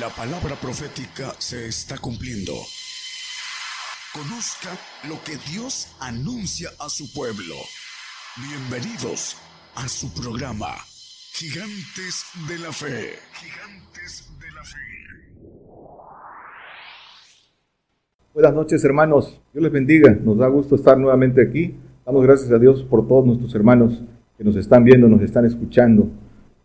La palabra profética se está cumpliendo. Conozca lo que Dios anuncia a su pueblo. Bienvenidos a su programa, Gigantes de la Fe. Gigantes de la Fe. Buenas noches hermanos, Dios les bendiga, nos da gusto estar nuevamente aquí. Damos gracias a Dios por todos nuestros hermanos que nos están viendo, nos están escuchando.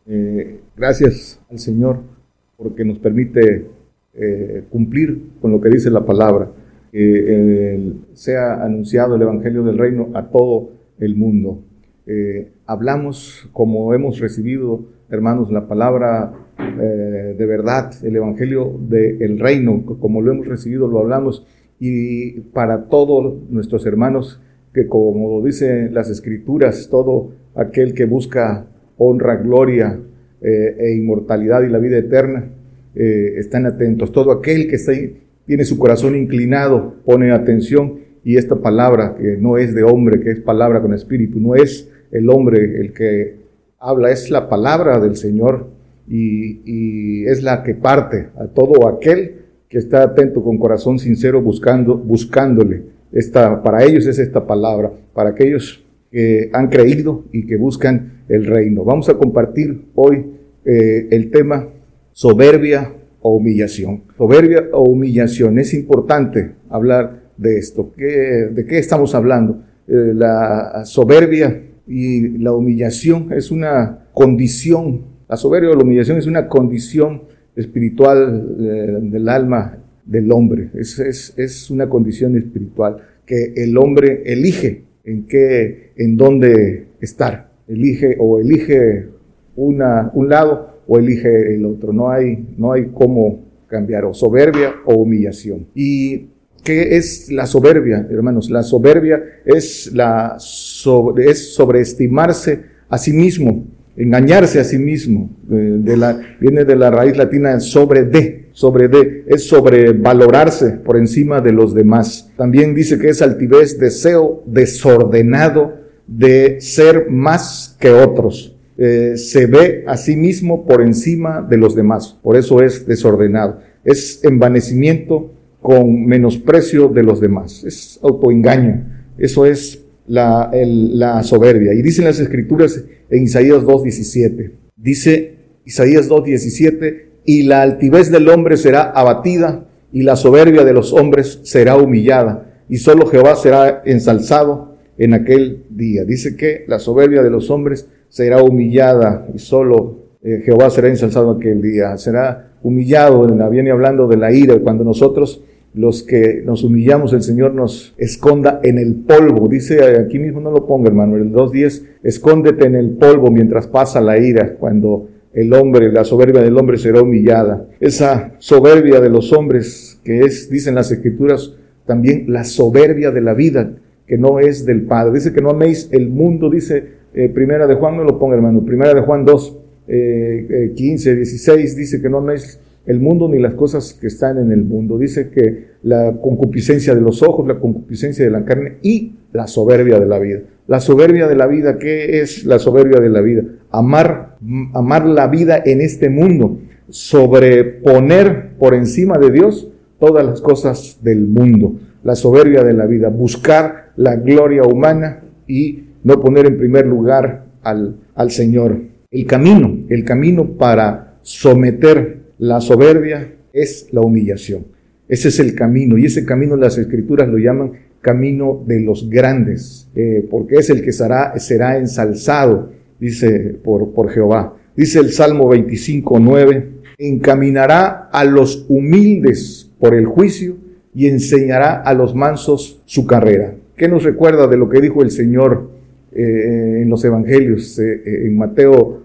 Eh, gracias al Señor porque nos permite eh, cumplir con lo que dice la palabra, que sea anunciado el Evangelio del Reino a todo el mundo. Eh, hablamos como hemos recibido, hermanos, la palabra eh, de verdad, el Evangelio del Reino, como lo hemos recibido, lo hablamos, y para todos nuestros hermanos, que como dicen las Escrituras, todo aquel que busca honra, gloria, eh, e inmortalidad y la vida eterna, eh, están atentos. Todo aquel que está tiene su corazón inclinado, pone atención y esta palabra que no es de hombre, que es palabra con espíritu, no es el hombre el que habla, es la palabra del Señor y, es la que parte a todo aquel que está atento con corazón sincero buscando, buscándole. Esta, para ellos es esta palabra, para aquellos que han creído y que buscan el reino. Vamos a compartir hoy eh, el tema soberbia o humillación. Soberbia o humillación. Es importante hablar de esto. ¿De qué estamos hablando? Eh, la soberbia y la humillación es una condición. La soberbia o la humillación es una condición espiritual eh, del alma del hombre. Es, es, es una condición espiritual que el hombre elige en qué, en dónde estar. Elige o elige una, un lado o elige el otro. No hay, no hay cómo cambiar, o soberbia o humillación. ¿Y qué es la soberbia, hermanos? La soberbia es, la es sobreestimarse a sí mismo, engañarse a sí mismo. Eh, viene de la raíz latina sobre de, sobre de, es sobrevalorarse por encima de los demás. También dice que es altivez, deseo desordenado de ser más que otros. Eh, se ve a sí mismo por encima de los demás. Por eso es desordenado. Es envanecimiento con menosprecio de los demás. Es autoengaño. Eso es la, la soberbia. Y dicen las escrituras en Isaías 2.17. Dice Isaías 2.17, y la altivez del hombre será abatida y la soberbia de los hombres será humillada y solo Jehová será ensalzado en aquel día. Dice que la soberbia de los hombres será humillada y solo eh, Jehová será ensalzado aquel día. Será humillado, viene hablando de la ira, cuando nosotros los que nos humillamos, el Señor nos esconda en el polvo. Dice aquí mismo, no lo ponga hermano, el 2.10, escóndete en el polvo mientras pasa la ira, cuando el hombre, la soberbia del hombre será humillada. Esa soberbia de los hombres, que es, dicen las escrituras, también la soberbia de la vida, que no es del Padre. Dice que no améis el mundo, dice eh, primera de Juan, no lo ponga hermano, primera de Juan 2, eh, 15, 16, dice que no améis el mundo ni las cosas que están en el mundo. Dice que la concupiscencia de los ojos, la concupiscencia de la carne y la soberbia de la vida. La soberbia de la vida, ¿qué es la soberbia de la vida? Amar, amar la vida en este mundo, sobreponer por encima de Dios todas las cosas del mundo. La soberbia de la vida, buscar la gloria humana y no poner en primer lugar al, al Señor. El camino, el camino para someter la soberbia es la humillación. Ese es el camino y ese camino las escrituras lo llaman camino de los grandes, eh, porque es el que será, será ensalzado, dice por, por Jehová. Dice el Salmo 25, 9, encaminará a los humildes por el juicio y enseñará a los mansos su carrera. ¿Qué nos recuerda de lo que dijo el Señor eh, en los evangelios? Eh, en Mateo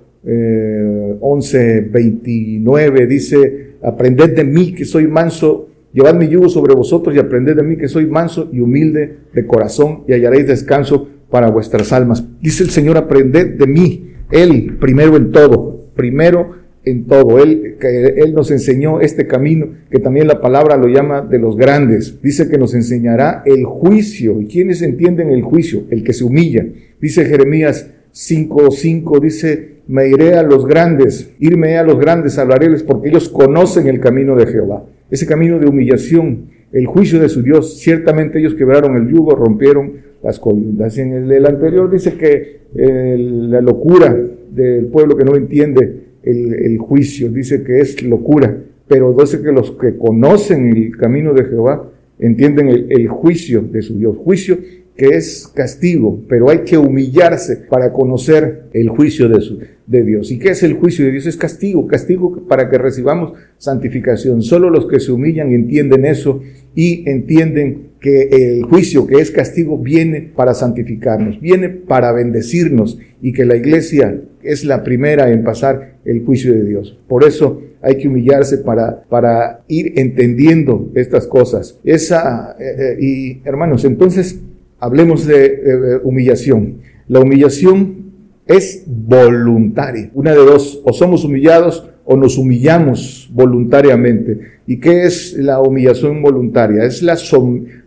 11, 29 dice, aprended de mí que soy manso, llevad mi yugo sobre vosotros y aprended de mí que soy manso y humilde de corazón y hallaréis descanso para vuestras almas. Dice el Señor, aprended de mí, Él primero en todo, primero en todo. Él, él nos enseñó este camino, que también la palabra lo llama de los grandes. Dice que nos enseñará el juicio. ¿Y quiénes entienden el juicio? El que se humilla. Dice Jeremías 5.5, dice, me iré a los grandes, irme a los grandes, hablaréles porque ellos conocen el camino de Jehová, ese camino de humillación, el juicio de su Dios. Ciertamente ellos quebraron el yugo, rompieron las columnas. En el, anterior dice que la locura del pueblo que no entiende el, juicio, dice que es locura, pero dice que los que conocen el camino de Jehová entienden el, el juicio de su Dios. Juicio que es castigo, pero hay que humillarse para conocer el juicio de, su, de, Dios. ¿Y qué es el juicio de Dios? Es castigo, castigo para que recibamos santificación. Solo los que se humillan entienden eso y entienden que el juicio, que es castigo, viene para santificarnos, viene para bendecirnos y que la iglesia es la primera en pasar el juicio de Dios. Por eso hay que humillarse para, para ir entendiendo estas cosas. Esa, eh, eh, y hermanos, entonces Hablemos de eh, humillación. La humillación es voluntaria. Una de dos, o somos humillados o nos humillamos voluntariamente. ¿Y qué es la humillación voluntaria? Es la,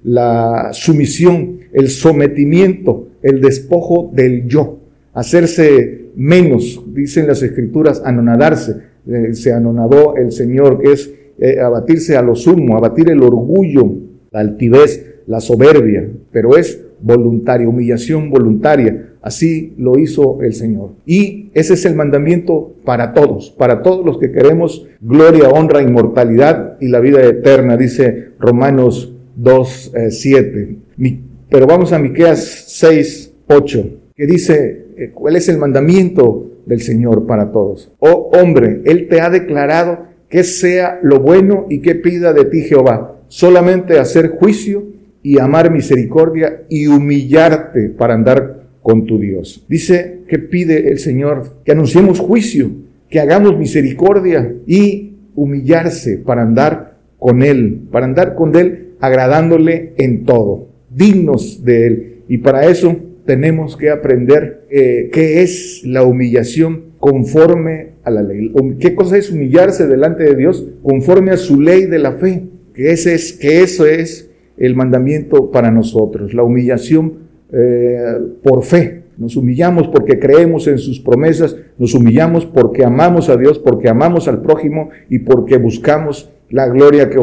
la sumisión, el sometimiento, el despojo del yo, hacerse menos, dicen las escrituras, anonadarse. Eh, se anonadó el Señor, que es eh, abatirse a lo sumo, abatir el orgullo, la altivez, la soberbia, pero es voluntaria, humillación voluntaria. Así lo hizo el Señor. Y ese es el mandamiento para todos, para todos los que queremos gloria, honra, inmortalidad y la vida eterna, dice Romanos 2, 7. Eh, pero vamos a Miqueas 6, 8, que dice, eh, ¿cuál es el mandamiento del Señor para todos? Oh hombre, Él te ha declarado que sea lo bueno y que pida de ti Jehová, solamente hacer juicio y amar misericordia y humillarte para andar con tu Dios. Dice que pide el Señor que anunciemos juicio, que hagamos misericordia y humillarse para andar con Él, para andar con Él agradándole en todo, dignos de Él. Y para eso tenemos que aprender eh, qué es la humillación conforme a la ley. ¿Qué cosa es humillarse delante de Dios conforme a su ley de la fe? Que, ese es, que eso es el mandamiento para nosotros, la humillación eh, por fe. Nos humillamos porque creemos en sus promesas, nos humillamos porque amamos a Dios, porque amamos al prójimo y porque buscamos la gloria que,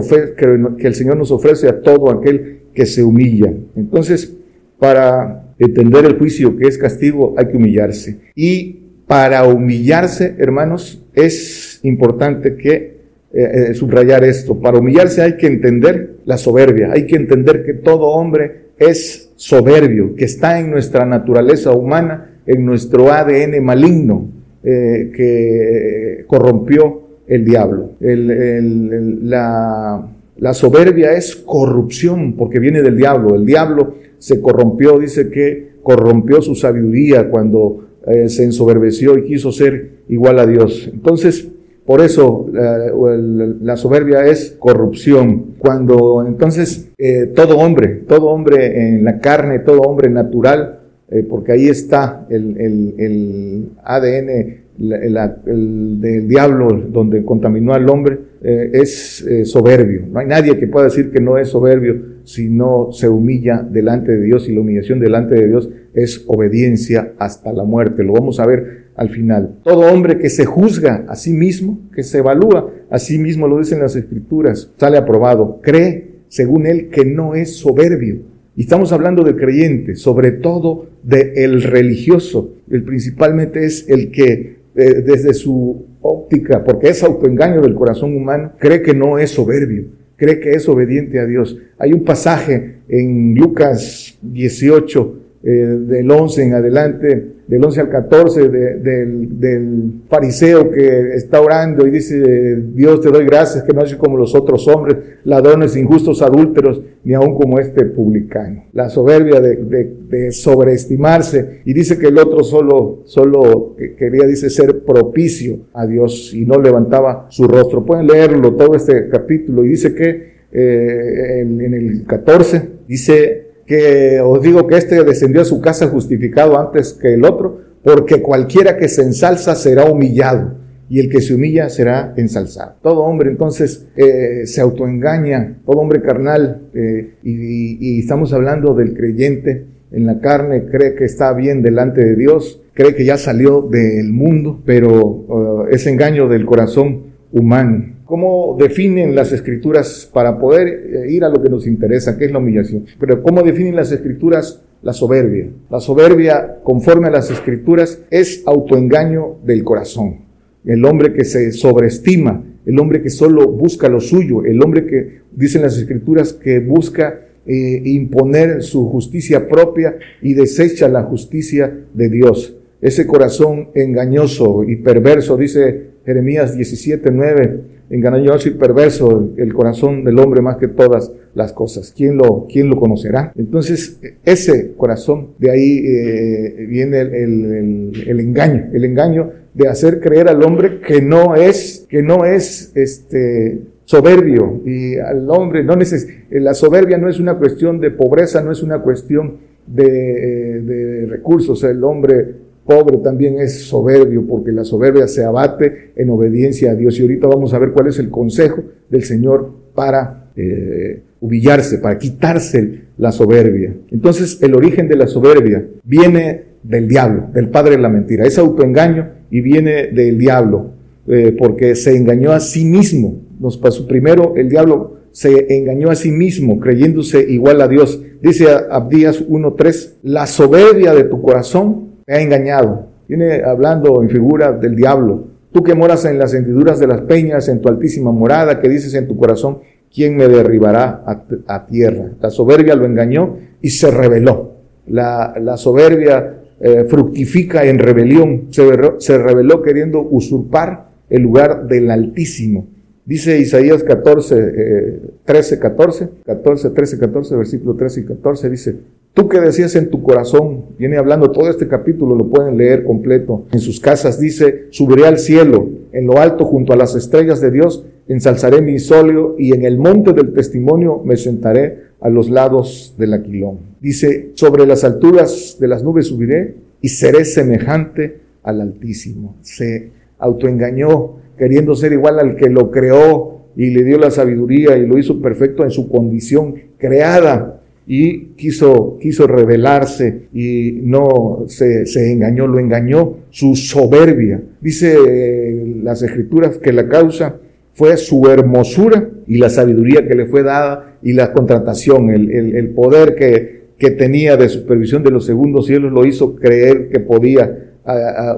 que el Señor nos ofrece a todo aquel que se humilla. Entonces, para entender el juicio que es castigo, hay que humillarse. Y para humillarse, hermanos, es importante que eh, eh, subrayar esto. Para humillarse hay que entender la soberbia, hay que entender que todo hombre es soberbio, que está en nuestra naturaleza humana, en nuestro ADN maligno eh, que corrompió el diablo. la, la soberbia es corrupción porque viene del diablo. El diablo se corrompió, dice que corrompió su sabiduría cuando se ensoberbeció y quiso ser igual a Dios. Entonces, por eso la soberbia es corrupción. Cuando entonces eh, todo hombre, todo hombre en la carne, todo hombre natural, eh, porque ahí está el, ADN del diablo donde contaminó al hombre, eh, es soberbio. No hay nadie que pueda decir que no es soberbio si no se humilla delante de Dios y la humillación delante de Dios es obediencia hasta la muerte. Lo vamos a ver al final. Todo hombre que se juzga a sí mismo, que se evalúa a sí mismo, lo dicen las escrituras, sale aprobado. Cree, según él, que no es soberbio. Y estamos hablando del creyente, sobre todo del religioso. El principalmente es el que eh, desde su óptica, porque es autoengaño del corazón humano, cree que no es soberbio, cree que es obediente a Dios. Hay un pasaje en Lucas 18, eh, del 11 en adelante, del 11 al 14, del, fariseo que está orando y dice, Dios te doy gracias que no soy como los otros hombres, ladrones, injustos, adúlteros, ni aun como este publicano. La soberbia de, sobreestimarse y dice que el otro solo, solo quería, dice, ser propicio a Dios y no levantaba su rostro. Pueden leerlo todo este capítulo y dice que eh, en, en el 14 dice, que os digo que este descendió a su casa justificado antes que el otro, porque cualquiera que se ensalza será humillado y el que se humilla será ensalzado. Todo hombre entonces eh, se autoengaña, todo hombre carnal, eh, y, estamos hablando del creyente en la carne, cree que está bien delante de Dios, cree que ya salió del mundo, pero uh, es engaño del corazón humano. ¿Cómo definen las escrituras para poder eh, ir a lo que nos interesa, que es la humillación? Pero ¿cómo definen las escrituras la soberbia? La soberbia, conforme a las escrituras, es autoengaño del corazón. El hombre que se sobreestima, el hombre que solo busca lo suyo, el hombre que, dicen las escrituras, que busca eh, imponer su justicia propia y desecha la justicia de Dios. Ese corazón engañoso y perverso, dice Jeremías 17, 9, engañoso y perverso el corazón del hombre más que todas las cosas. ¿Quién lo, quién lo conocerá? Entonces, ese corazón, de ahí eh, viene el, el, engaño, el engaño de hacer creer al hombre que no es, que no es este, soberbio y al hombre no neces la soberbia no es una cuestión de pobreza, no es una cuestión de, de recursos, el hombre pobre también es soberbio porque la soberbia se abate en obediencia a Dios y ahorita vamos a ver cuál es el consejo del Señor para eh, humillarse, para quitarse la soberbia. Entonces el origen de la soberbia viene del diablo, del padre de la mentira, es autoengaño y viene del diablo eh, porque se engañó a sí mismo nos pasó primero, el diablo se engañó a sí mismo creyéndose igual a Dios. Dice Abdías 1.3, la soberbia de tu corazón te ha engañado. Viene hablando en figura del diablo. Tú que moras en las hendiduras de las peñas, en tu altísima morada, que dices en tu corazón, ¿quién me derribará a, tierra? La soberbia lo engañó y se rebeló. La, soberbia eh, fructifica en rebelión. Se, se rebeló queriendo usurpar el lugar del Altísimo. Dice Isaías 14, 13, 14, 14, 13, 14, versículo 13 y 14, dice, tú que decías en tu corazón, viene hablando todo este capítulo, lo pueden leer completo, en sus casas dice, subiré al cielo, en lo alto junto a las estrellas de Dios, ensalzaré mi solio y en el monte del testimonio me sentaré a los lados del aquilón. Dice, sobre las alturas de las nubes subiré y seré semejante al Altísimo. Se autoengañó queriendo ser igual al que lo creó y le dio la sabiduría y lo hizo perfecto en su condición creada y quiso, quiso revelarse y no se, se engañó, lo engañó su soberbia. Dice eh, las escrituras que la causa fue su hermosura y la sabiduría que le fue dada y la contratación, el, el, poder que, que, tenía de supervisión de los segundos cielos lo hizo creer que podía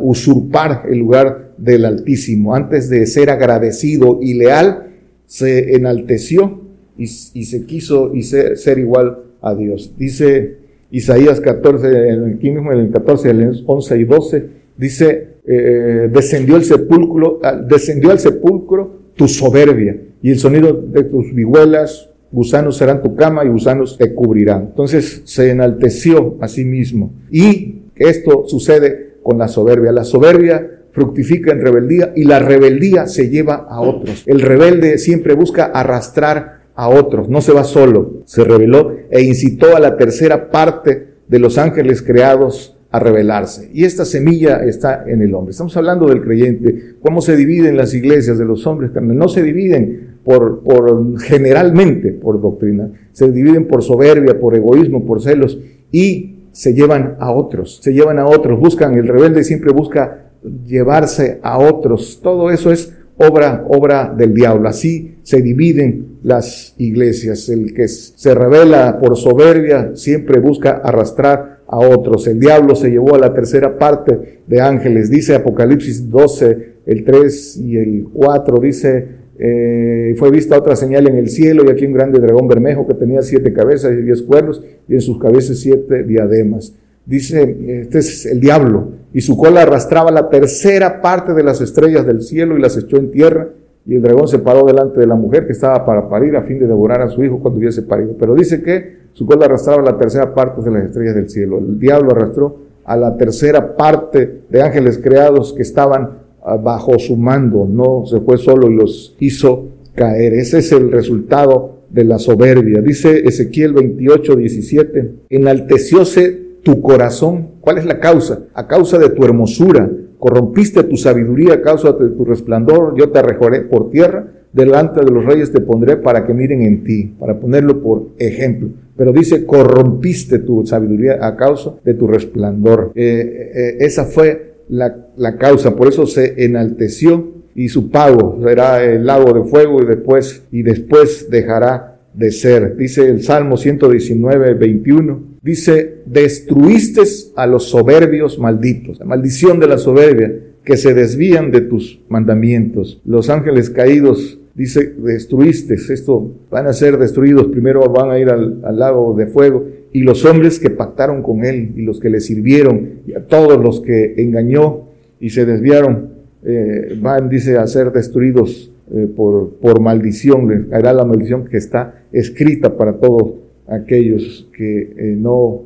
usurpar el lugar del Altísimo. Antes de ser agradecido y leal, se enalteció y, se quiso y ser, igual a Dios. Dice Isaías 14, aquí mismo en el 14, el 11 y 12, dice, eh, descendió el sepulcro, descendió al sepulcro tu soberbia y el sonido de tus vihuelas, gusanos serán tu cama y gusanos te cubrirán. Entonces se enalteció a sí mismo. Y esto sucede con la soberbia. La soberbia fructifica en rebeldía y la rebeldía se lleva a otros. El rebelde siempre busca arrastrar a otros, no se va solo, se rebeló e incitó a la tercera parte de los ángeles creados a rebelarse. Y esta semilla está en el hombre. Estamos hablando del creyente, cómo se dividen las iglesias de los hombres, no se dividen por, por generalmente por doctrina, se dividen por soberbia, por egoísmo, por celos y se llevan a otros, se llevan a otros, buscan, el rebelde siempre busca llevarse a otros. Todo eso es obra, obra del diablo. Así se dividen las iglesias. El que se revela por soberbia siempre busca arrastrar a otros. El diablo se llevó a la tercera parte de ángeles. Dice Apocalipsis 12, el 3 y el 4, dice, eh, fue vista otra señal en el cielo y aquí un grande dragón bermejo que tenía siete cabezas y diez cuernos y en sus cabezas siete diademas. Dice, este es el diablo, y su cola arrastraba la tercera parte de las estrellas del cielo y las echó en tierra, y el dragón se paró delante de la mujer que estaba para parir a fin de devorar a su hijo cuando hubiese parido. Pero dice que su cola arrastraba la tercera parte de las estrellas del cielo. El diablo arrastró a la tercera parte de ángeles creados que estaban ah, bajo su mando, no se fue solo y los hizo caer. Ese es el resultado de la soberbia. Dice Ezequiel 28, 17, enaltecióse tu corazón. ¿Cuál es la causa? A causa de tu hermosura. Corrompiste tu sabiduría a causa de tu resplandor. Yo te arrojaré por tierra. delante de los reyes te pondré para que miren en ti, para ponerlo por ejemplo. Pero dice, corrompiste tu sabiduría a causa de tu resplandor. Eh, eh, esa fue la, la causa, por eso se enalteció y su pago será el lago de fuego y después, y después dejará de ser. Dice el Salmo 119, 21. Dice, destruiste a los soberbios malditos. La maldición de la soberbia que se desvían de tus mandamientos. Los ángeles caídos, dice, destruiste. Esto van a ser destruidos. Primero van a ir al, lago de fuego. Y los hombres que pactaron con él y los que le sirvieron y a todos los que engañó y se desviaron, eh, van, dice, a ser destruidos eh, por, por maldición. Les caerá la maldición que está escrita para todos aquellos que eh, no,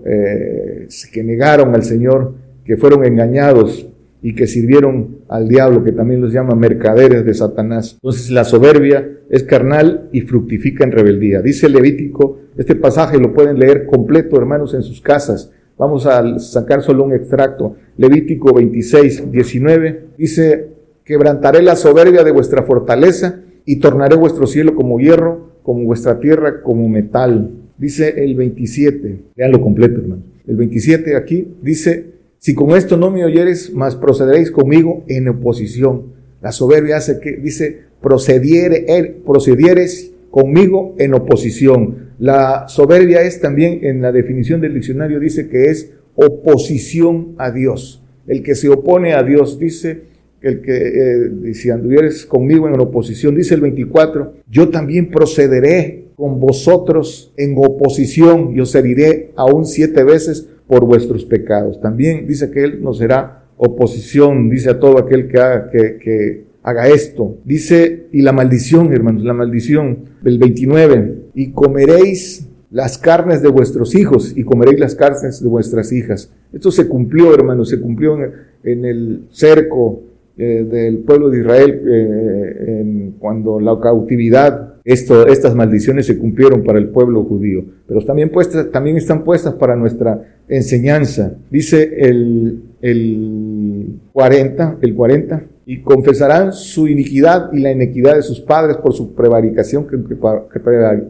que negaron al Señor, que fueron engañados y que sirvieron al diablo, que también los llama mercaderes de Satanás. Entonces la soberbia es carnal y fructifica en rebeldía. Dice Levítico, este pasaje lo pueden leer completo, hermanos, en sus casas. Vamos a sacar solo un extracto. Levítico 26, 19 dice, quebrantaré la soberbia de vuestra fortaleza y tornaré vuestro cielo como hierro, como vuestra tierra como metal. Dice el 27, lo completo, hermano. El 27 aquí dice, si con esto no me oyeres, mas procederéis conmigo en oposición. La soberbia hace que, dice, procediere, er, procedieres conmigo en oposición. La soberbia es también, en la definición del diccionario, dice que es oposición a Dios. El que se opone a Dios, dice, el que, eh, si anduvieres conmigo en oposición, dice el 24, yo también procederé con vosotros en oposición y os heriré aún siete veces por vuestros pecados. También dice que Él nos será oposición, dice a todo aquel que haga, que, que haga esto. Dice, y la maldición, hermanos, la maldición, el 29, y comeréis las carnes de vuestros hijos y comeréis las carnes de vuestras hijas. Esto se cumplió, hermanos, se cumplió en, el cerco eh, del pueblo de Israel eh, en, cuando la cautividad esto, estas maldiciones se cumplieron para el pueblo judío, pero también, puestas, también están puestas para nuestra enseñanza. Dice el, el 40, el 40, y confesarán su iniquidad y la iniquidad de sus padres por su prevaricación que,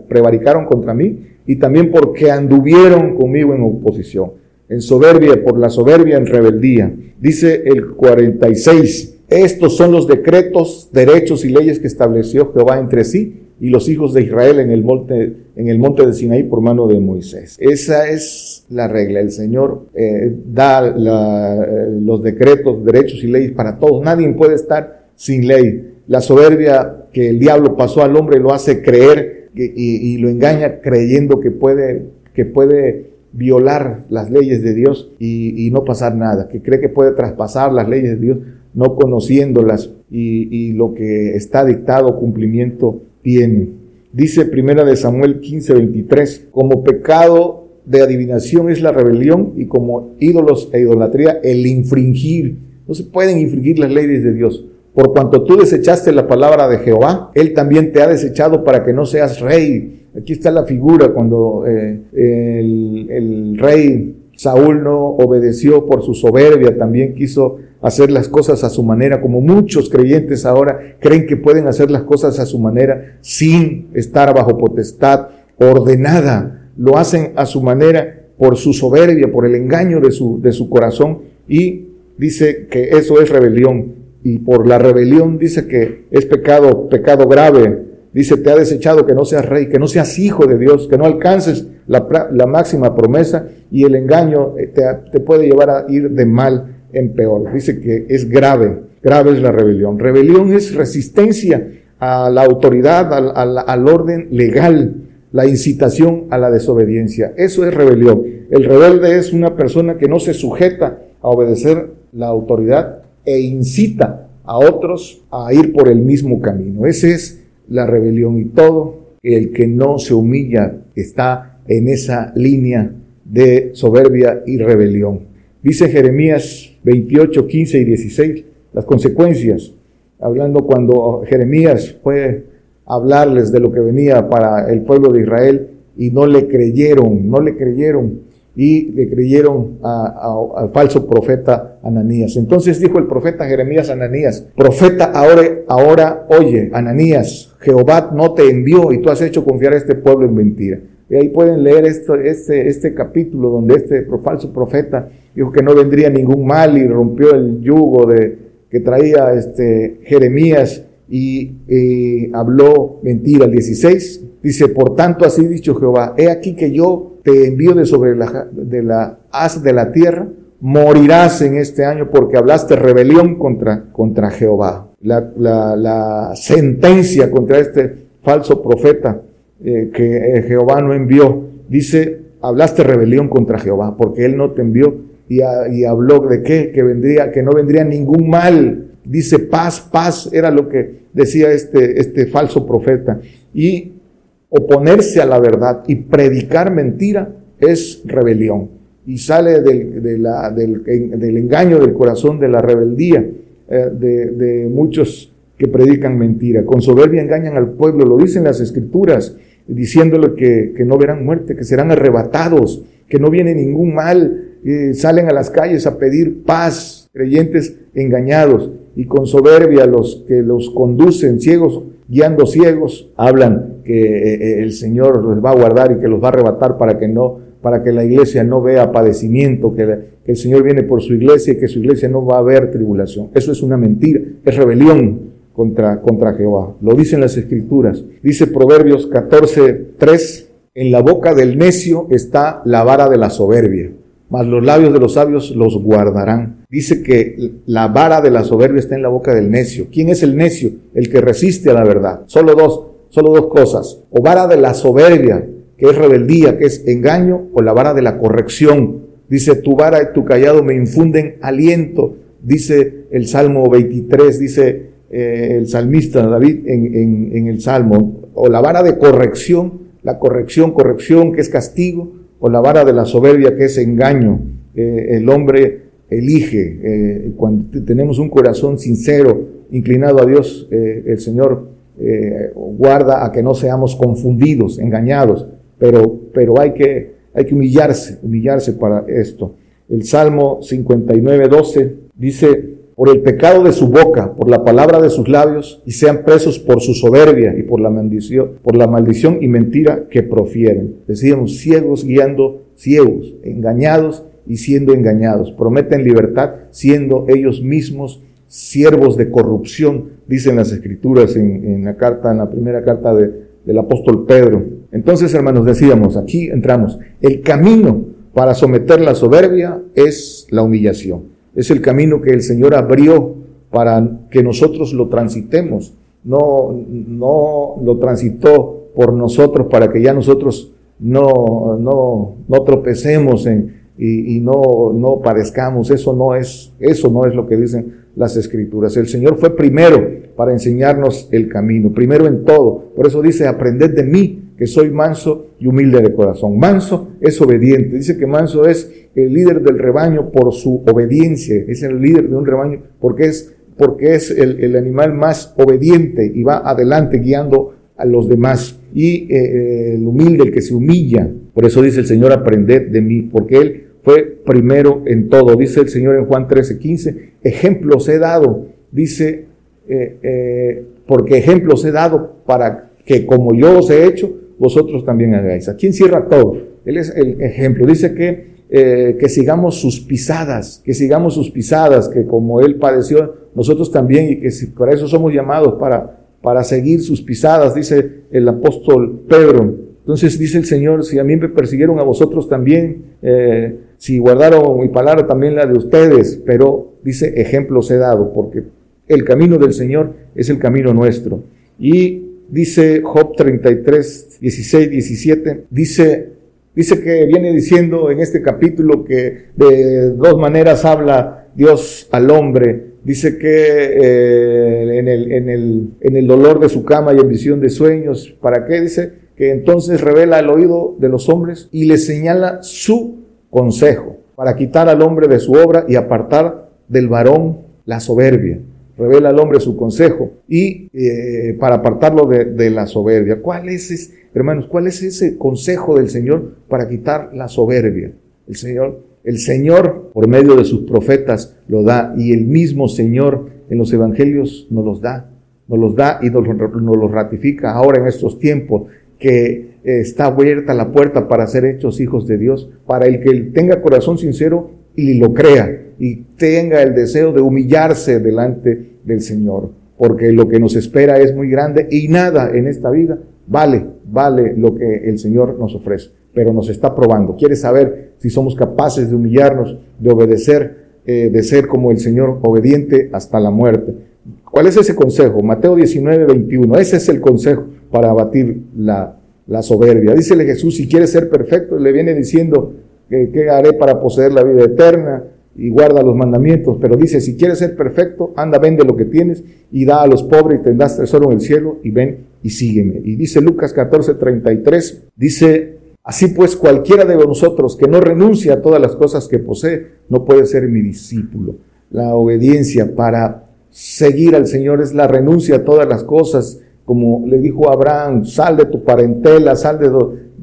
prevaricaron contra mí y también porque anduvieron conmigo en oposición, en soberbia, por la soberbia en rebeldía. Dice el 46, estos son los decretos, derechos y leyes que estableció Jehová entre sí y los hijos de Israel en el monte, en el monte de Sinaí por mano de Moisés. Esa es la regla. El Señor eh, da eh, los decretos, derechos y leyes para todos. Nadie puede estar sin ley. La soberbia que el diablo pasó al hombre lo hace creer y, lo engaña creyendo que puede, que puede violar las leyes de Dios y, no pasar nada, que cree que puede traspasar las leyes de Dios no conociéndolas y, y lo que está dictado cumplimiento tiene. Dice primera de Samuel 15, 23, como pecado de adivinación es la rebelión y como ídolos e idolatría el infringir. No se pueden infringir las leyes de Dios. Por cuanto tú desechaste la palabra de Jehová, Él también te ha desechado para que no seas rey. Aquí está la figura cuando eh, el, el rey Saúl no obedeció por su soberbia, también quiso hacer las cosas a su manera, como muchos creyentes ahora creen que pueden hacer las cosas a su manera sin estar bajo potestad ordenada. Lo hacen a su manera por su soberbia, por el engaño de su, de su corazón y dice que eso es rebelión. Y por la rebelión dice que es pecado, pecado grave. Dice, te ha desechado que no seas rey, que no seas hijo de Dios, que no alcances la, la máxima promesa y el engaño te, te puede llevar a ir de mal Dice que es grave, grave es la rebelión. Rebelión es resistencia a la autoridad, al, orden legal, la incitación a la desobediencia. Eso es rebelión. El rebelde es una persona que no se sujeta a obedecer la autoridad e incita a otros a ir por el mismo camino. Esa es la rebelión y todo el que no se humilla está en esa línea de soberbia y rebelión. Dice Jeremías 28, 15 y 16, las consecuencias, hablando cuando Jeremías fue a hablarles de lo que venía para el pueblo de Israel y no le creyeron, no le creyeron. y le creyeron al falso profeta Ananías. Entonces dijo el profeta Jeremías Ananías, profeta ahora, ahora oye, Ananías, Jehová no te envió y tú has hecho confiar a este pueblo en mentira. Y ahí pueden leer este, este capítulo donde este falso profeta dijo que no vendría ningún mal y rompió el yugo de, que traía este Jeremías y habló mentira. El 16 dice, por tanto así dicho Jehová, he aquí que yo te envío de sobre la, de la haz de la tierra, morirás en este año porque hablaste rebelión contra, contra Jehová. La, la, sentencia contra este falso profeta eh, que eh, Jehová no envió, dice, hablaste rebelión contra Jehová porque él no te envió y, y habló de qué, que vendría, que no vendría ningún mal dice paz, paz, era lo que decía este, este falso profeta. Y oponerse a la verdad y predicar mentira es rebelión. Y sale del, del, engaño del corazón, de la rebeldía eh, de, muchos que predican mentira. Con soberbia engañan al pueblo, lo dicen las escrituras, diciéndole que, que no verán muerte, que serán arrebatados, que no viene ningún mal. Eh, salen a las calles a pedir paz, creyentes engañados y con soberbia los que los conducen ciegos, guiando ciegos, hablan que eh, eh, el Señor los va a guardar y que los va a arrebatar para que no, para que la iglesia no vea padecimiento, que, el Señor viene por su iglesia y que su iglesia no va a ver tribulación. Eso es una mentira, es rebelión contra, contra Jehová. Lo dicen las escrituras. Dice Proverbios 14, 3, en la boca del necio está la vara de la soberbia mas los labios de los sabios los guardarán. Dice que la vara de la soberbia está en la boca del necio. ¿Quién es el necio? El que resiste a la verdad. Solo dos, solo dos cosas. O vara de la soberbia, que es rebeldía, que es engaño, o la vara de la corrección. Dice, tu vara y tu callado me infunden aliento. Dice el Salmo 23, dice eh, el salmista David en, el Salmo. O la vara de corrección, la corrección, corrección, que es castigo o la vara de la soberbia que es engaño. Eh, el hombre elige, eh, cuando tenemos un corazón sincero, inclinado a Dios, el Señor guarda a que no seamos confundidos, engañados, pero, pero hay, que, hay que humillarse, humillarse para esto. El Salmo 59, 12 dice, por el pecado de su boca, por la palabra de sus labios, y sean presos por su soberbia y por la maldición, por la maldición y mentira que profieren. Decíamos, ciegos guiando ciegos, engañados y siendo engañados. Prometen libertad siendo ellos mismos siervos de corrupción, dicen las escrituras en, la carta, en la primera carta del apóstol Pedro. Entonces, hermanos, decíamos, aquí entramos, el camino para someter la soberbia es la humillación. Es el camino que el Señor abrió para que nosotros lo transitemos. No, no lo transitó por nosotros para que ya nosotros no, no, no tropecemos en, y, no, no. Eso no es, eso no es lo que dicen las escrituras. El Señor fue primero para enseñarnos el camino, primero en todo. Por eso dice, aprended de mí, que soy manso y humilde de corazón. Manso es obediente. Dice que manso es el líder del rebaño por su obediencia. Es el líder de un rebaño porque es, porque es el, animal más obediente y va adelante guiando a los demás. Y eh, eh, el humilde, el que se humilla. Por eso dice el Señor, aprended de mí, porque Él fue primero en todo. Dice el Señor en Juan 13, 15, ejemplos he dado. Dice, eh, porque ejemplos he dado para que como yo os he hecho, vosotros también hagáis. Aquí encierra todo. Él es el ejemplo. Dice que, eh, que sigamos sus pisadas, que sigamos sus pisadas, que como Él padeció, nosotros también, y que si, para eso somos llamados, para, para seguir sus pisadas, dice el apóstol Pedro. Entonces dice el Señor, si a mí me persiguieron a vosotros también, eh, si guardaron mi palabra también la de ustedes, pero dice ejemplos he dado, porque el camino del Señor es el camino nuestro. Y dice Job 33, 16, 17, dice, dice que viene diciendo en este capítulo que de dos maneras habla Dios al hombre. Dice que eh, en, el, en, el, en el dolor de su cama y en visión de sueños, ¿para qué? Dice que entonces revela el oído de los hombres y le señala su consejo para quitar al hombre de su obra y apartar del varón la soberbia revela al hombre su consejo y eh, para apartarlo de, la soberbia. ¿Cuál es, hermanos, cuál es ese consejo del Señor para quitar la soberbia? El Señor, el Señor por medio de sus profetas lo da y el mismo Señor en los evangelios nos los da, nos los da y nos, nos los ratifica ahora en estos tiempos que está abierta la puerta para ser hechos hijos de Dios, para el que tenga corazón sincero y lo crea y tenga el deseo de humillarse delante del Señor, porque lo que nos espera es muy grande y nada en esta vida vale, vale lo que el Señor nos ofrece, pero nos está probando. Quiere saber si somos capaces de humillarnos, de obedecer, eh, de ser como el Señor obediente hasta la muerte. ¿Cuál es ese consejo? Mateo 19, 21. Ese es el consejo para abatir la, la soberbia. Dícele Jesús, si quiere ser perfecto, le viene diciendo, ¿qué haré para poseer la vida eterna? y guarda los mandamientos, pero dice, si quieres ser perfecto, anda, vende lo que tienes y da a los pobres y tendrás tesoro en el cielo y ven y sígueme. Y dice Lucas 14, 33, dice, así pues cualquiera de nosotros que no renuncie a todas las cosas que posee, no puede ser mi discípulo. La obediencia para seguir al Señor es la renuncia a todas las cosas, como le dijo Abraham, sal de tu parentela, sal de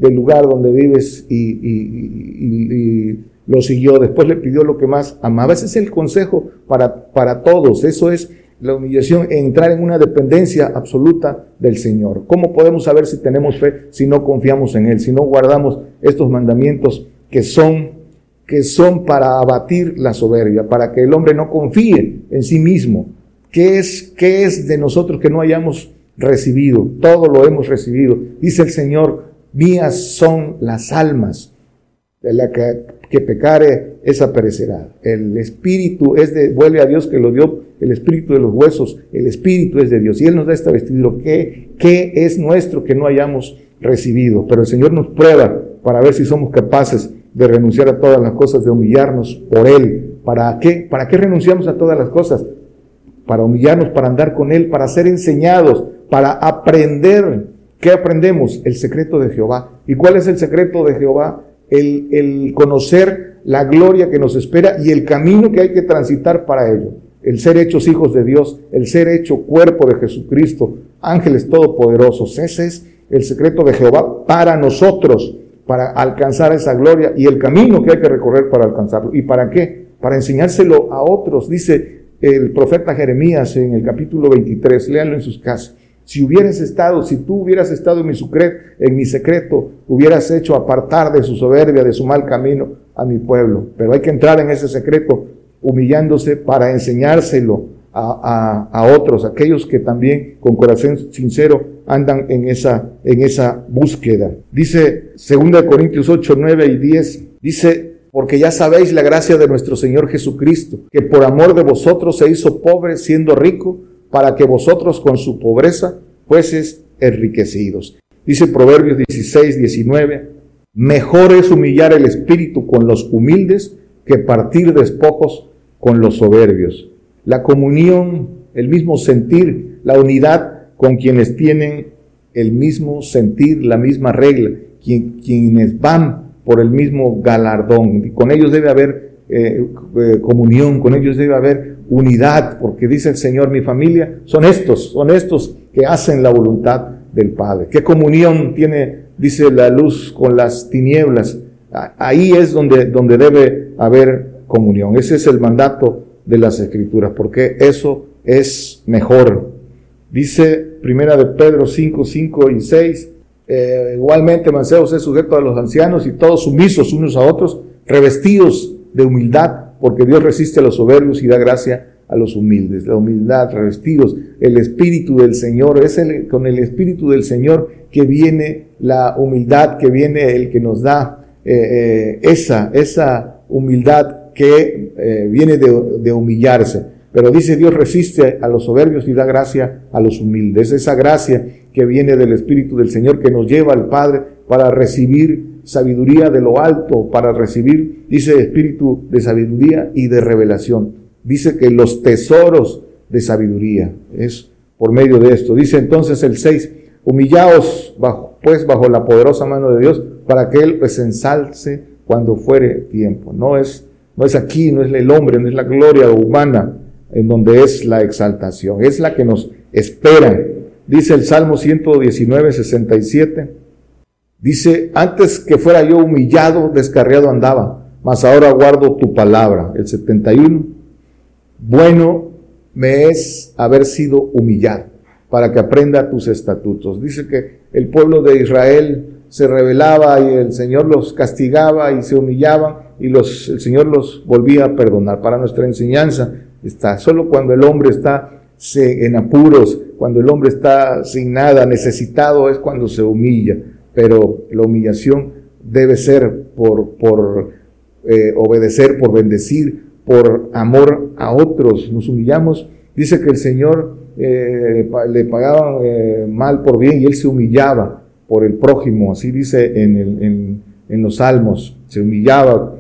del lugar donde vives y lo siguió, después le pidió lo que más amaba. Ese es el consejo para, para todos. Eso es la humillación, entrar en una dependencia absoluta del Señor. ¿Cómo podemos saber si tenemos fe si no confiamos en Él, si no guardamos estos mandamientos que son que son para abatir la soberbia, para que el hombre no confíe en sí mismo? ¿Qué es, qué es de nosotros que no hayamos recibido? Todo lo hemos recibido. Dice el Señor, mías son las almas de la que que pecare, esa perecerá. El espíritu es de, vuelve a Dios que lo dio, el espíritu de los huesos, el espíritu es de Dios. Y Él nos da esta vestidura. ¿Qué, qué es nuestro que no hayamos recibido? Pero el Señor nos prueba para ver si somos capaces de renunciar a todas las cosas, de humillarnos por Él. ¿Para qué? ¿Para qué renunciamos a todas las cosas? Para humillarnos, para andar con Él, para ser enseñados, para aprender. ¿Qué aprendemos? El secreto de Jehová. ¿Y cuál es el secreto de Jehová? el, conocer la gloria que nos espera y el camino que hay que transitar para ello. El ser hechos hijos de Dios, el ser hecho cuerpo de Jesucristo, ángeles todopoderosos. Ese es el secreto de Jehová para nosotros, para alcanzar esa gloria y el camino que hay que recorrer para alcanzarlo. ¿Y para qué? Para enseñárselo a otros. Dice el profeta Jeremías en el capítulo 23, léanlo en sus casas. Si hubieras estado, si tú hubieras estado en mi, secreto, en mi secreto, hubieras hecho apartar de su soberbia, de su mal camino a mi pueblo. Pero hay que entrar en ese secreto humillándose para enseñárselo a, a, otros, aquellos que también con corazón sincero andan en esa, en esa búsqueda. Dice 2 Corintios 8, 9 y 10, dice, porque ya sabéis la gracia de nuestro Señor Jesucristo, que por amor de vosotros se hizo pobre siendo rico para que vosotros con su pobreza fueses enriquecidos. Dice Proverbios 16, 19, mejor es humillar el espíritu con los humildes que partir despojos con los soberbios. La comunión, el mismo sentir, la unidad con quienes tienen el mismo sentir, la misma regla, quienes van por el mismo galardón. Con ellos debe haber eh, eh, comunión, con ellos debe haber unidad, porque dice el Señor, mi familia son estos, son estos que hacen la voluntad del Padre. ¿Qué comunión tiene, dice la luz, con las tinieblas? Ahí es donde, donde debe haber comunión. Ese es el mandato de las Escrituras, porque eso es mejor. Dice Primera de Pedro 5, 5 y 6, eh, igualmente Manceos es sujeto a los ancianos y todos sumisos unos a otros, revestidos de humildad porque Dios resiste a los soberbios y da gracia a los humildes. La humildad, revestidos, el Espíritu del Señor, es con el Espíritu del Señor que viene la humildad, que viene el que nos da eh, eh, esa, esa humildad que eh, viene de, de humillarse. Pero dice Dios resiste a los soberbios y da gracia a los humildes. Esa gracia que viene del Espíritu del Señor que nos lleva al Padre para recibir sabiduría de lo alto para recibir, dice espíritu de sabiduría y de revelación. Dice que los tesoros de sabiduría es por medio de esto. Dice entonces el 6, humillaos bajo, pues bajo la poderosa mano de Dios para que Él pues ensalce cuando fuere tiempo. No es, no es aquí, no es el hombre, no es la gloria humana en donde es la exaltación, es la que nos espera. Dice el Salmo 119, 67. Dice, antes que fuera yo humillado, descarriado andaba, mas ahora guardo tu palabra. El 71, bueno me es haber sido humillado para que aprenda tus estatutos. Dice que el pueblo de Israel se rebelaba y el Señor los castigaba y se humillaban y los, el Señor los volvía a perdonar. Para nuestra enseñanza está, solo cuando el hombre está en apuros, cuando el hombre está sin nada, necesitado, es cuando se humilla. Pero la humillación debe ser por, por eh, obedecer, por bendecir, por amor a otros. Nos humillamos. Dice que el Señor eh, le pagaban eh, mal por bien y él se humillaba por el prójimo, así dice en, los salmos, se humillaba.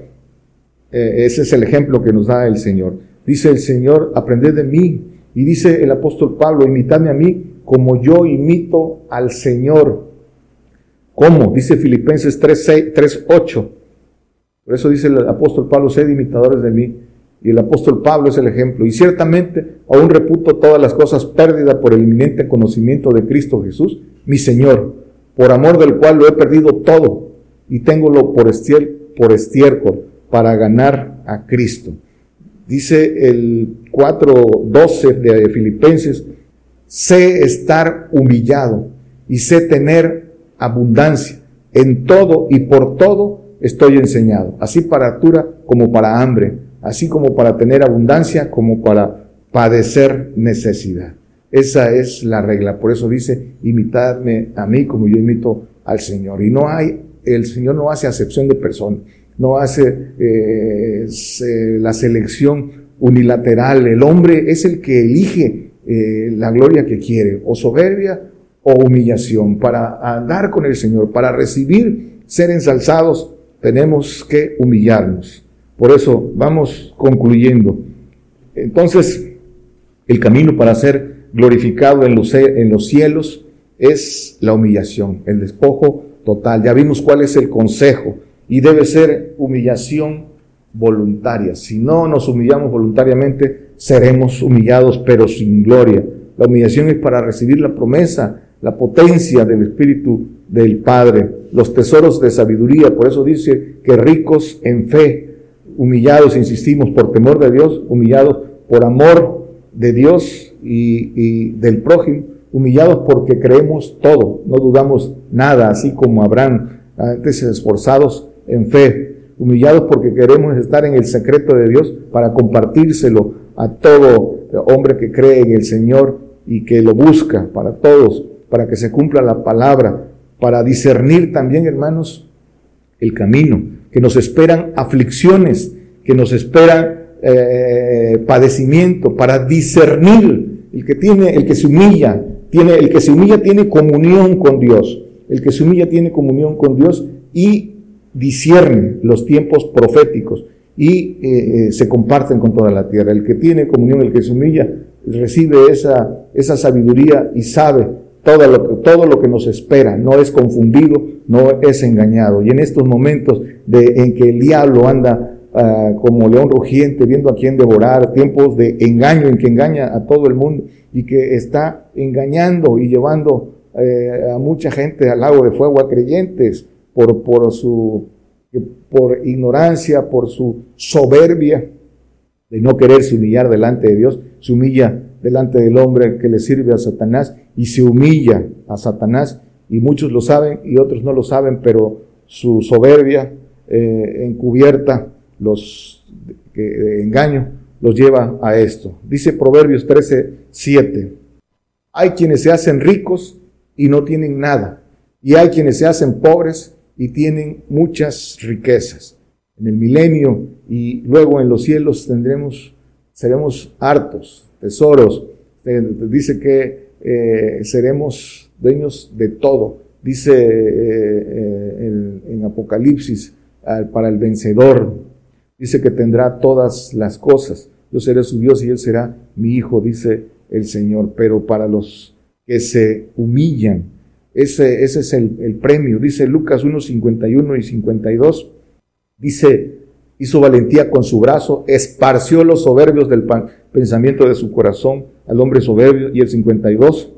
Eh, ese es el ejemplo que nos da el Señor. Dice el Señor, aprended de mí. Y dice el apóstol Pablo, imitadme a mí como yo imito al Señor. ¿Cómo? Dice Filipenses 3.8. Por eso dice el apóstol Pablo, sed imitadores de mí. Y el apóstol Pablo es el ejemplo. Y ciertamente aún reputo todas las cosas pérdidas por el inminente conocimiento de Cristo Jesús, mi Señor por amor del cual lo he perdido todo y tengo por, por estiércol para ganar a Cristo. Dice el 4.12 de Filipenses, sé estar humillado y sé tener abundancia. En todo y por todo estoy enseñado, así para altura como para hambre, así como para tener abundancia como para padecer necesidad. Esa es la regla. Por eso dice, imitadme a mí como yo imito al Señor. Y no hay, el Señor no hace acepción de persona, no hace eh, la selección unilateral. El hombre es el que elige eh, la gloria que quiere, o soberbia o humillación. Para andar con el Señor, para recibir, ser ensalzados, tenemos que humillarnos. Por eso vamos concluyendo. Entonces, el camino para ser glorificado en los, en los cielos es la humillación, el despojo total. Ya vimos cuál es el consejo y debe ser humillación voluntaria. Si no nos humillamos voluntariamente, seremos humillados pero sin gloria. La humillación es para recibir la promesa, la potencia del Espíritu del Padre, los tesoros de sabiduría. Por eso dice que ricos en fe, humillados, insistimos, por temor de Dios, humillados por amor de Dios y, del prójimo, humillados porque creemos todo, no dudamos nada, así como Abraham, antes esforzados en fe, humillados porque queremos estar en el secreto de Dios para compartírselo a todo hombre que cree en el Señor y que lo busca para todos, para que se cumpla la palabra, para discernir también, hermanos, el camino, que nos esperan aflicciones, que nos esperan eh, padecimiento, para discernir el que tiene, el que se humilla, tiene, el que se humilla tiene comunión con Dios. El que se humilla tiene comunión con Dios y discierne los tiempos proféticos y eh, eh, se comparten con toda la tierra. El que tiene comunión, el que se humilla, recibe esa, esa sabiduría y sabe todo lo, todo lo que nos espera, no es confundido, no es engañado. Y en estos momentos de, en que el diablo anda Ah, como león rugiente, viendo a quién devorar, tiempos de engaño en que engaña a todo el mundo y que está engañando y llevando eh, a mucha gente al lago de fuego, a creyentes, por, por su por ignorancia, por su soberbia de no quererse humillar delante de Dios, se humilla delante del hombre que le sirve a Satanás y se humilla a Satanás y muchos lo saben y otros no lo saben, pero su soberbia eh, encubierta los de engaño los lleva a esto. Dice Proverbios 13, 7. Hay quienes se hacen ricos y no tienen nada. Y hay quienes se hacen pobres y tienen muchas riquezas. En el milenio y luego en los cielos tendremos, seremos hartos, tesoros. Eh, dice que eh, seremos dueños de todo. Dice eh, en Apocalipsis, para el vencedor, Dice que tendrá todas las cosas. Yo seré su Dios y él será mi hijo, dice el Señor. Pero para los que se humillan, ese, ese es el, premio. Dice Lucas 1, 51 y 52. Dice, hizo valentía con su brazo, esparció los soberbios del pensamiento de su corazón al hombre soberbio. Y el 52,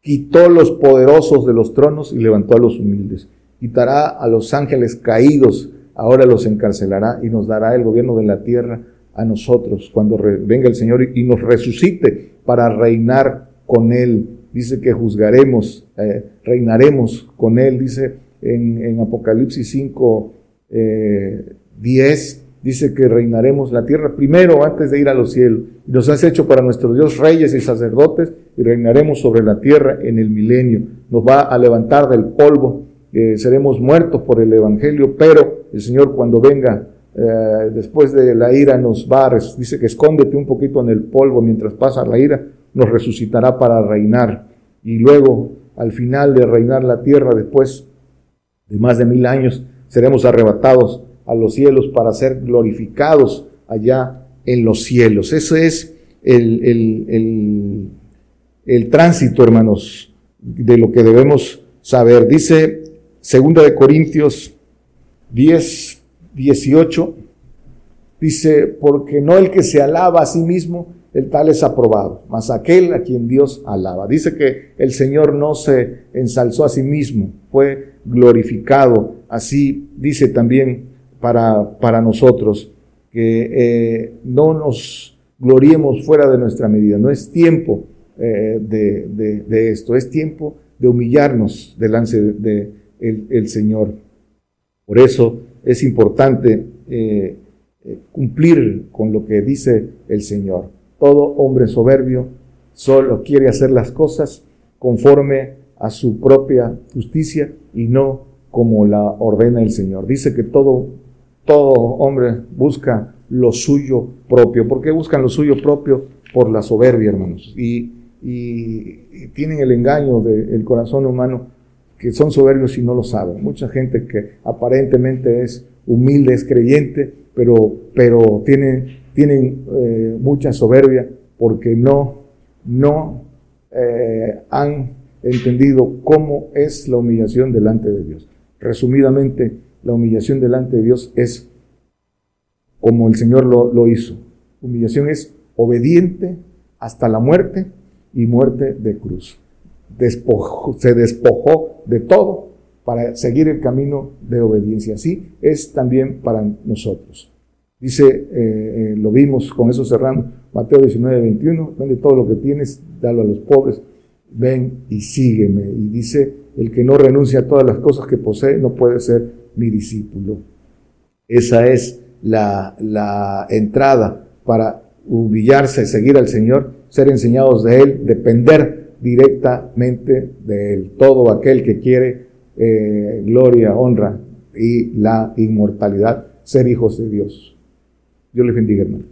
quitó los poderosos de los tronos y levantó a los humildes. Quitará a los ángeles caídos ahora los encarcelará y nos dará el gobierno de la tierra a nosotros cuando venga el Señor y nos resucite para reinar con Él. Dice que juzgaremos, eh, reinaremos con Él, dice en, Apocalipsis 5, 10, eh, dice que reinaremos la tierra primero antes de ir a los cielos. Nos has hecho para nuestro Dios reyes y sacerdotes y reinaremos sobre la tierra en el milenio. Nos va a levantar del polvo, eh, seremos muertos por el Evangelio, pero el Señor cuando venga eh, después de la ira nos va a, dice que escóndete un poquito en el polvo mientras pasa la ira, nos resucitará para reinar. Y luego, al final de reinar la tierra, después de más de mil años, seremos arrebatados a los cielos para ser glorificados allá en los cielos. Ese es el, el, el, tránsito, hermanos, de lo que debemos saber. Dice segunda de Corintios 10, 18, dice, porque no el que se alaba a sí mismo, el tal es aprobado, mas aquel a quien Dios alaba. Dice que el Señor no se ensalzó a sí mismo, fue glorificado. Así dice también para, para nosotros, que eh, no nos gloriemos fuera de nuestra medida. No es tiempo eh, de, de, esto, es tiempo de humillarnos delante de, el, Señor. Por eso es importante eh, cumplir con lo que dice el Señor. Todo hombre soberbio solo quiere hacer las cosas conforme a su propia justicia y no como la ordena el Señor. Dice que todo, todo hombre busca lo suyo propio. ¿Por qué buscan lo suyo propio? Por la soberbia, hermanos. Y, tienen el engaño del corazón humano que son soberbios y no lo saben. Mucha gente que aparentemente es humilde, es creyente, pero, pero tienen tienen eh, mucha soberbia porque no, no eh, han entendido cómo es la humillación delante de Dios. Resumidamente, la humillación delante de Dios es como el Señor lo, hizo. Humillación es obediente hasta la muerte y muerte de cruz. se despojó de todo para seguir el camino de obediencia. Así es también para nosotros. Dice, eh, eh, lo vimos con eso cerrando, Mateo 19, 21, donde todo lo que tienes, dalo a los pobres, ven y sígueme. Y dice, el que no renuncia a todas las cosas que posee no puede ser mi discípulo. Esa es la, la entrada para humillarse, seguir al Señor, ser enseñados de Él, depender directamente de Él. Todo aquel que quiere eh, gloria, honra y la inmortalidad, ser hijos de Dios. Dios les bendiga, hermano.